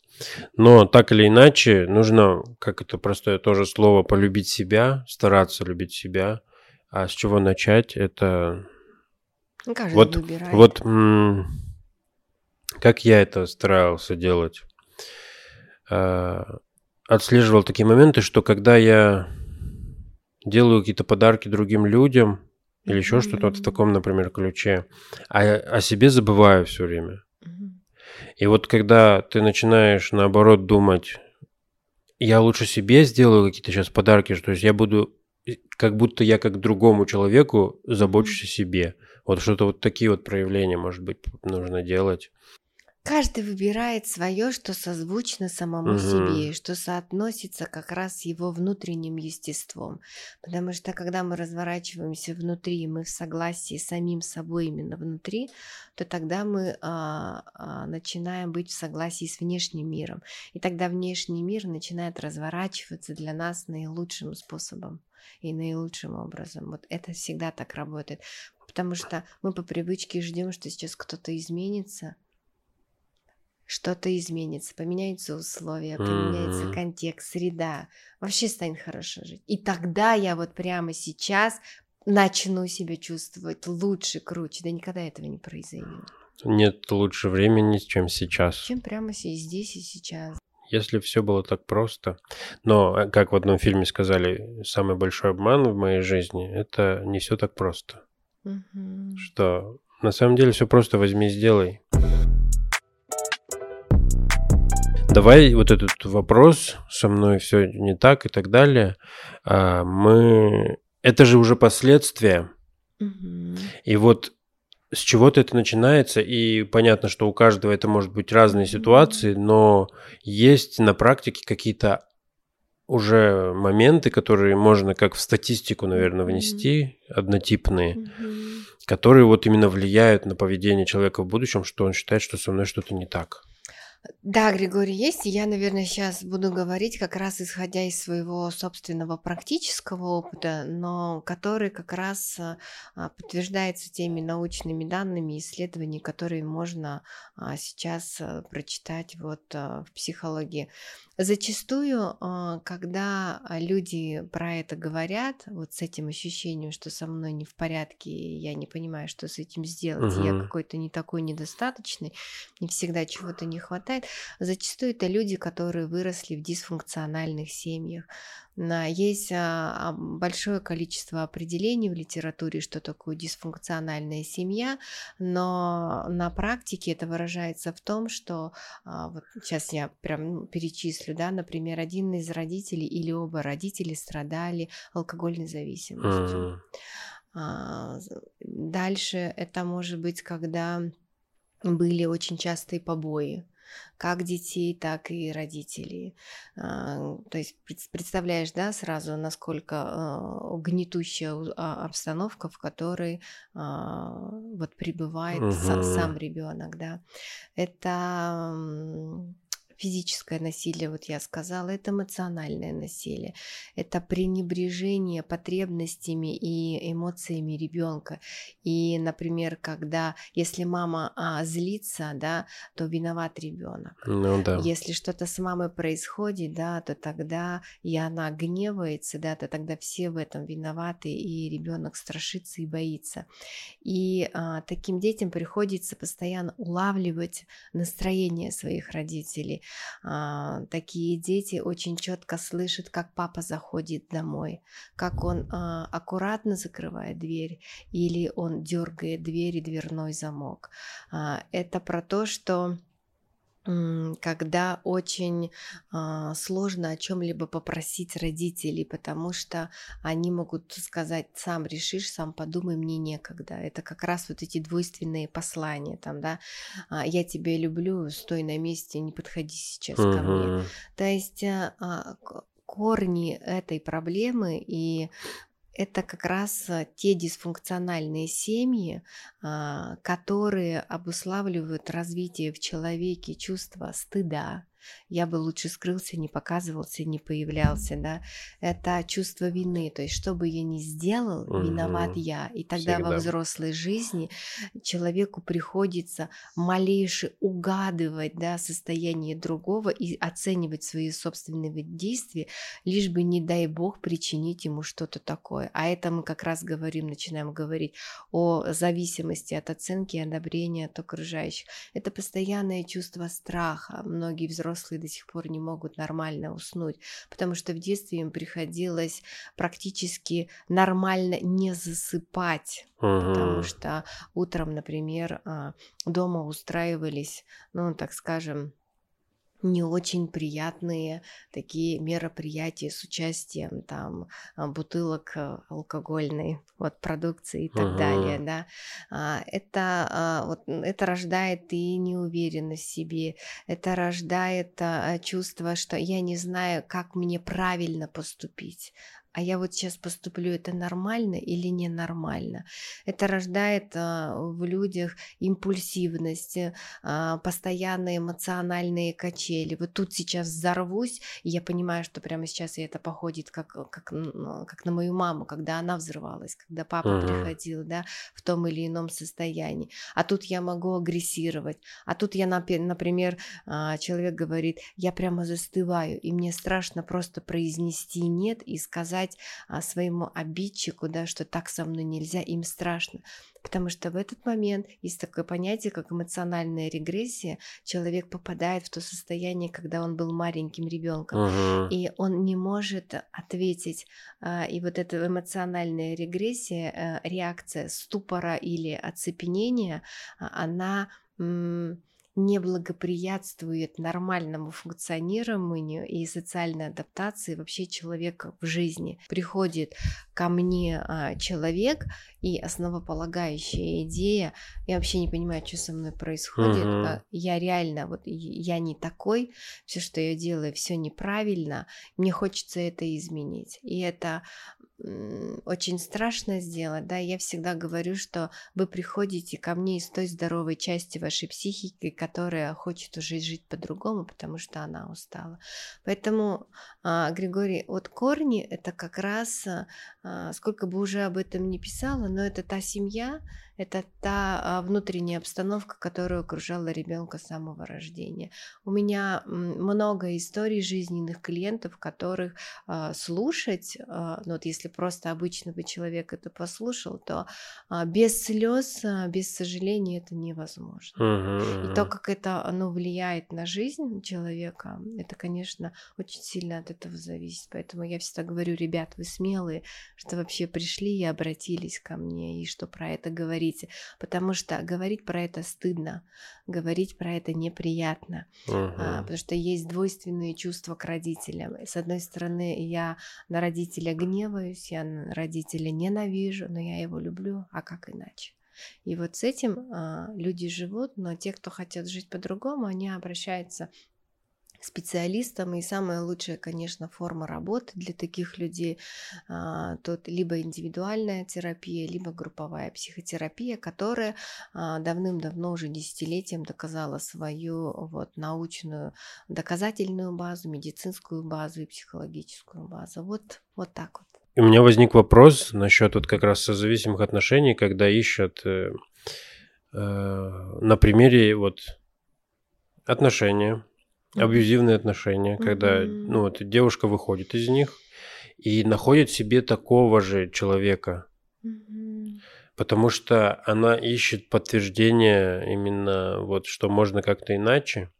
A: Но так или иначе, нужно, как это простое тоже слово, полюбить себя, стараться любить себя. А с чего начать, это...
B: Ну, каждый
A: вот,
B: выбирает.
A: Вот как я это старался делать. А, отслеживал такие моменты, что когда я делаю какие-то подарки другим людям, или еще что-то в таком, например, ключе, а о себе забываю все время. И вот когда ты начинаешь, наоборот, думать, я лучше себе сделаю какие-то сейчас подарки, то есть я буду, как будто я как другому человеку забочусь о себе. Вот что-то вот такие вот проявления, может быть, нужно делать.
B: Каждый выбирает свое, что созвучно самому угу. себе, что соотносится как раз с его внутренним естеством. Потому что когда мы разворачиваемся внутри, мы в согласии с самим собой именно внутри, то тогда мы а, а, начинаем быть в согласии с внешним миром. И тогда внешний мир начинает разворачиваться для нас наилучшим способом и наилучшим образом. Вот это всегда так работает. Потому что мы по привычке ждем, что сейчас кто-то изменится, что-то изменится, поменяются условия, поменяется контекст, среда, вообще станет хорошо жить. И тогда я вот прямо сейчас начну себя чувствовать лучше, круче. Да никогда этого не произойдет.
A: Нет лучше времени, чем сейчас.
B: Чем прямо здесь и сейчас.
A: Если все было так просто. Но, э, как в одном фильме сказали, самый большой обман в моей жизни – это не все так просто.
B: Угу.
A: Что на самом деле все просто возьми и сделай. Давай вот этот вопрос со мной все не так и так далее. А, мы это же уже последствия.
B: Угу.
A: И вот с чего-то это начинается, и понятно, что у каждого это может быть разные ситуации, но есть на практике какие-то уже моменты, которые можно как в статистику, наверное, внести, однотипные,
B: Мгм.
A: которые вот именно влияют на поведение человека в будущем, что он считает, что со мной что-то не так.
B: Да, Григорий, есть. И я, наверное, сейчас буду говорить как раз исходя из своего собственного практического опыта, но который как раз а, а, подтверждается теми научными данными, исследований, которые можно а, сейчас прочитать вот в психологии. Зачастую, когда люди про это говорят, вот с этим ощущением, что со мной не в порядке, я не понимаю, что с этим сделать, я
A: Мгм.
B: какой-то не такой недостаточный, не всегда чего-то не хватает, зачастую это люди, которые выросли в дисфункциональных семьях. Есть а, большое количество определений в литературе, что такое дисфункциональная семья, но на практике это выражается в том, что а, вот сейчас я прям перечислю, да, например, один из родителей или оба родителя страдали алкогольной зависимостью. А, Дальше это может быть, когда были очень частые побои, как детей, так и родителей. А, То есть пред- представляешь, да, сразу, насколько а, гнетущая а, обстановка, в которой вот пребывает са- сам
A: Мгм.
B: ребенок, да. Это физическое насилие, вот я сказала, это эмоциональное насилие, это пренебрежение потребностями и эмоциями ребенка. И, например, когда, если мама а, злится, да, то виноват ребенок.
A: Ну да.
B: Если что-то с мамой происходит, да, то тогда и она гневается, да, то тогда все в этом виноваты, и ребенок страшится и боится. И а, таким детям приходится постоянно улавливать настроение своих родителей. А, такие дети очень четко слышат, как папа заходит домой, как он а, аккуратно закрывает дверь или он дергает дверь и дверной замок. А, это про то, что когда очень а, сложно о чем-либо попросить родителей, потому что они могут сказать, сам решишь, сам подумай, мне некогда. Это как раз вот эти двойственные послания, там, да, а, я тебя люблю, стой на месте, не подходи сейчас ко мне. То есть а, корни этой проблемы и это как раз а, те дисфункциональные семьи, а, которые обуславливают развитие в человеке чувства стыда. Я бы лучше скрылся, не показывался, не появлялся, да. Это чувство вины, то есть что бы я ни сделал, виноват
A: Мгм.
B: я. И тогда во
A: Всегда.
B: взрослой жизни человеку приходится малейше угадывать да, состояние другого и оценивать свои собственные действия, лишь бы, не дай бог, причинить ему что-то такое. А это мы как раз говорим, начинаем говорить о зависимости от оценки и одобрения от окружающих. Это постоянное чувство страха. Многие взрослые до сих пор не могут нормально уснуть, потому что в детстве им приходилось практически нормально не засыпать потому
A: Мгм.
B: что утром, например, а, дома устраивались, ну, так скажем, не очень приятные такие мероприятия с участием там а, бутылок а, алкогольной вот продукции и так далее,
A: Мгм.
B: да. А, Это вот это рождает и неуверенность в себе, это рождает чувство, что я не знаю, как мне правильно поступить. А я вот сейчас поступлю, это нормально или ненормально? Это рождает а, в людях импульсивность, э, а, постоянные эмоциональные качели. Вот тут сейчас взорвусь, и я понимаю, что прямо сейчас и это походит как, как, н- как на мою маму, когда она взрывалась, когда папа
A: Мгм.
B: приходил, да, в том или ином состоянии. А тут я могу агрессировать. А тут я, например, а, человек говорит, я прямо застываю, и мне страшно просто произнести нет и сказать показать а, своему обидчику, да, что так со мной нельзя, им страшно. Потому что в этот момент есть такое понятие, как эмоциональная регрессия. Человек попадает в то состояние, когда он был маленьким ребенком,
A: Мгм.
B: и он не может ответить. А, И вот эта эмоциональная регрессия, э, реакция ступора или оцепенения, а, она не благоприятствует нормальному функционированию и социальной адаптации вообще человека в жизни. Приходит ко мне а, человек, и основополагающая идея, я вообще не понимаю, что со мной происходит, а, я реально, вот я не такой, все, что я делаю, все неправильно, мне хочется это изменить. И это очень страшно сделать, да, я всегда говорю, что вы приходите ко мне из той здоровой части вашей психики, которая хочет уже жить по-другому, потому что она устала. Поэтому, а, Григорий, вот корни это как раз, а, сколько бы уже об этом не писала, но это та семья, это та а, внутренняя обстановка, которая окружала ребенка с самого рождения. У меня много историй жизненных клиентов, которых а, слушать, а, ну вот если просто обычно бы человек это послушал, то без слез, без сожаления это невозможно.
A: Мгм,
B: И то, как это оно влияет на жизнь человека, это, конечно, очень сильно от этого зависит. Поэтому я всегда говорю, ребят, вы смелые, что вообще пришли и обратились ко мне, и что про это говорите. Потому что говорить про это стыдно, говорить про это неприятно. А,
A: Мгм.
B: потому что есть двойственные чувства к родителям. С одной стороны, я на родителя гневаюсь, я на родителя ненавижу, но я его люблю, а как иначе? И вот с этим а, люди живут, но те, кто хотят жить по-другому, они обращаются к специалистам. И самая лучшая, конечно, форма работы для таких людей а, тут либо индивидуальная терапия, либо групповая психотерапия, которая а, давным-давно уже десятилетием доказала свою вот научную доказательную базу, медицинскую базу и психологическую базу. Вот, вот так вот.
A: И у меня возник вопрос насчет вот как раз созависимых отношений, когда ищут э, э, на примере вот отношения. Абьюзивные отношения, когда
B: Мгм.
A: ну вот девушка выходит из них и находит себе такого же человека, потому что она ищет подтверждение именно вот что можно как-то иначе.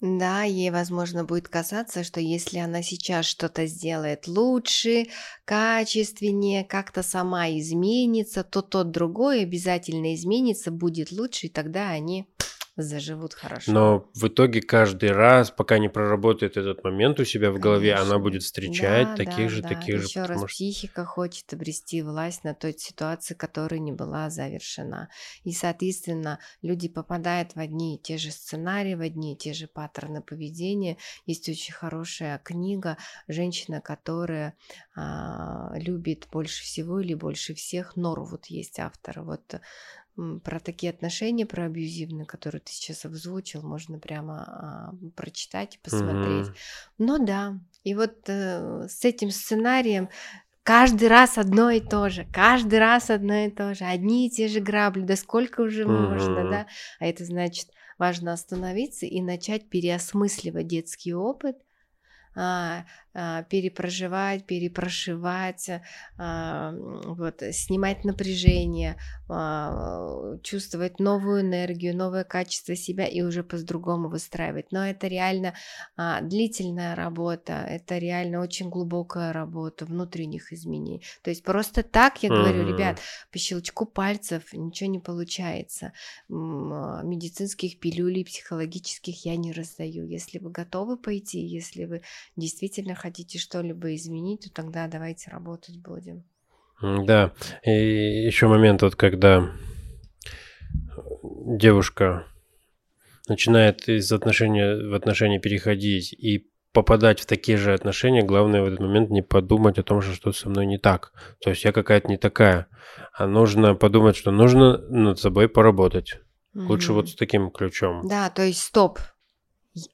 B: Да, ей, возможно, будет казаться, что если она сейчас что-то сделает лучше, качественнее, как-то сама изменится, то тот другой обязательно изменится, будет лучше, и тогда они заживут хорошо.
A: Но в итоге каждый раз, пока не проработает этот момент у себя в голове, она
B: Конечно.
A: будет встречать
B: Да,
A: таких
B: да,
A: же,
B: да.
A: таких же,
B: Еще раз,
A: что
B: психика хочет обрести власть на той ситуации, которая не была завершена. И, соответственно, люди попадают в одни и те же сценарии, в одни и те же паттерны поведения. Есть очень хорошая книга «Женщина, которая а, любит больше всего или больше всех». Норвуд есть автор. Вот про такие отношения, про абьюзивные, которые ты сейчас озвучил, можно прямо а, прочитать и посмотреть.
A: Мгм.
B: Ну да, и вот э, с этим сценарием каждый раз одно и то же, каждый раз одно и то же, одни и те же грабли, да сколько уже можно,
A: Мгм.
B: да? А это значит, важно остановиться и начать переосмысливать детский опыт, а, перепроживать, перепрошивать, а, м, вот, снимать напряжение, а, чувствовать новую энергию, новое качество себя и уже по-другому выстраивать. Но это реально а, длительная работа, это реально очень глубокая работа внутренних изменений. То есть просто так я говорю,
A: Мгм.
B: ребят, по щелчку пальцев ничего не получается. А, Медицинских пилюлей психологических я не раздаю. Если вы готовы пойти, если вы действительно хотите что-либо изменить, то тогда давайте работать будем.
A: Да, и еще момент вот, когда девушка начинает из отношения в отношения переходить и попадать в такие же отношения, главное в этот момент не подумать о том, что что-то со мной не так. То есть я какая-то не такая. А нужно подумать, что нужно над собой поработать. Лучше
B: Мгм.
A: вот с таким ключом.
B: Да, то есть стоп.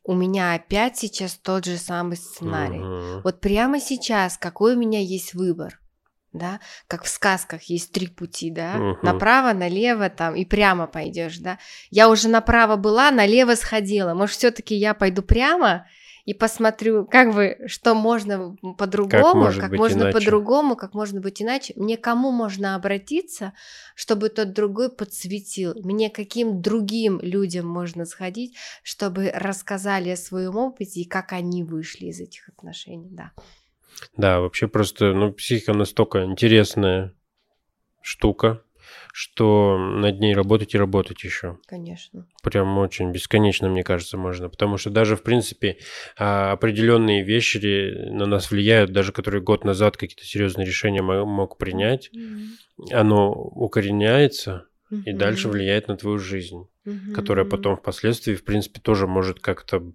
B: У меня опять сейчас тот же самый сценарий.
A: Мгм.
B: Вот прямо сейчас какой у меня есть выбор? Да, как в сказках есть три пути, да,
A: Мгм.
B: направо, налево там и прямо пойдешь, да. Я уже направо была, налево сходила. Может, все-таки я пойду прямо и посмотрю, как бы, что можно по-другому, как, как можно иначе. по-другому, как можно быть иначе. Мне кому можно обратиться, чтобы тот другой подсветил? Мне каким другим людям можно сходить, чтобы рассказали о своем опыте и как они вышли из этих отношений, да.
A: Да, вообще просто, ну, психика настолько интересная штука, что над ней работать и работать еще.
B: Конечно.
A: Прям очень бесконечно, мне кажется, можно. Потому что даже, в принципе, а, определенные вещи на нас влияют, даже которые год назад какие-то серьезные решения мог принять, mm-hmm. оно укореняется mm-hmm. и дальше влияет на твою жизнь, mm-hmm. которая потом впоследствии, в принципе, тоже может как-то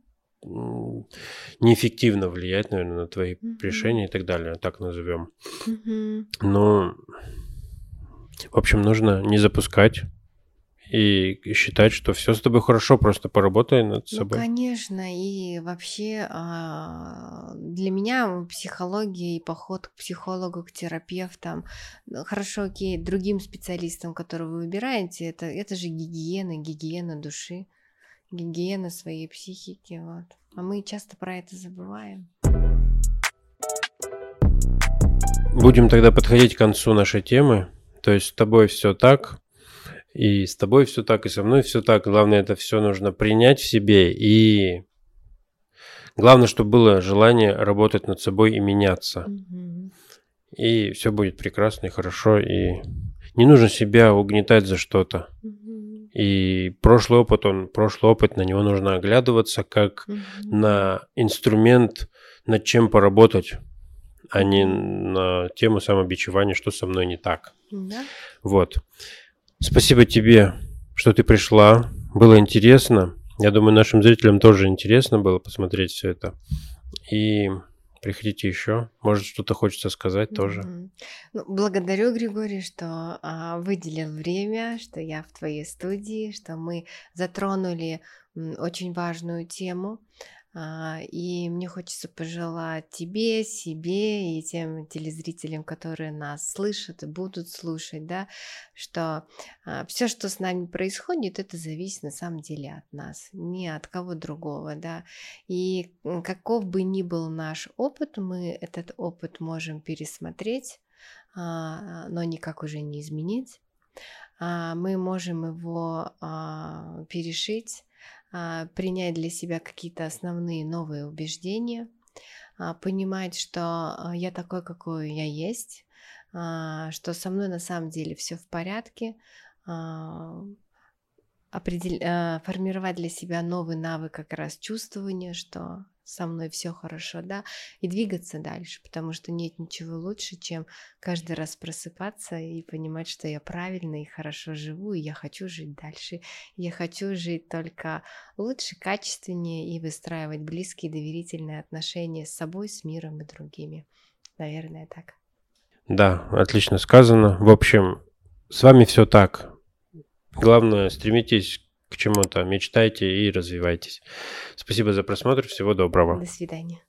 A: неэффективно влиять, наверное, на твои mm-hmm. решения и так далее, так назовем. Mm-hmm. Но в общем, нужно не запускать и считать, что все с тобой хорошо, просто поработай над ну, собой.
B: Ну, конечно, и вообще а, для меня психология и поход к психологу, к терапевтам, хорошо, окей, другим специалистам, которые вы выбираете, это, это же гигиена, гигиена души, гигиена своей психики, вот. А мы часто про это забываем.
A: Будем тогда подходить к концу нашей темы. То есть с тобой все так, и с тобой все так, и со мной все так. Главное, это все нужно принять в себе. И главное, чтобы было желание работать над собой и меняться. Mm-hmm. И все будет прекрасно и хорошо. И не нужно себя угнетать за что-то. Mm-hmm. И прошлый опыт, он, прошлый опыт, на него нужно оглядываться как mm-hmm. на инструмент, над чем поработать а не на тему самобичевания, что со мной не так. Да. Вот. Спасибо тебе, что ты пришла. Было интересно. Я думаю, нашим зрителям тоже интересно было посмотреть все это. И приходите еще. Может, что-то хочется сказать mm-hmm. тоже.
B: Ну, благодарю, Григорий, что а, выделил время, что я в твоей студии, что мы затронули м, очень важную тему. А, и мне хочется пожелать тебе, себе и тем телезрителям, которые нас слышат и будут слушать, да, что а, все, что с нами происходит, это зависит на самом деле от нас, не от кого другого, да. И каков бы ни был наш опыт, мы этот опыт можем пересмотреть, а, но никак уже не изменить. Мы можем его перешить принять для себя какие-то основные новые убеждения, а, понимать, что а, я такой, какой я есть, что со мной на самом деле все в порядке, определ... формировать для себя новый навык как раз чувствования, что со мной все хорошо, да, и двигаться дальше, потому что нет ничего лучше, чем каждый раз просыпаться и понимать, что я правильно и хорошо живу, и я хочу жить дальше. Я хочу жить только лучше, качественнее и выстраивать близкие доверительные отношения с собой, с миром и другими. Наверное, так.
A: Да, отлично сказано. В общем, с вами все так. Главное, стремитесь к чему-то, мечтайте и развивайтесь. Спасибо за просмотр, всего доброго.
B: До свидания.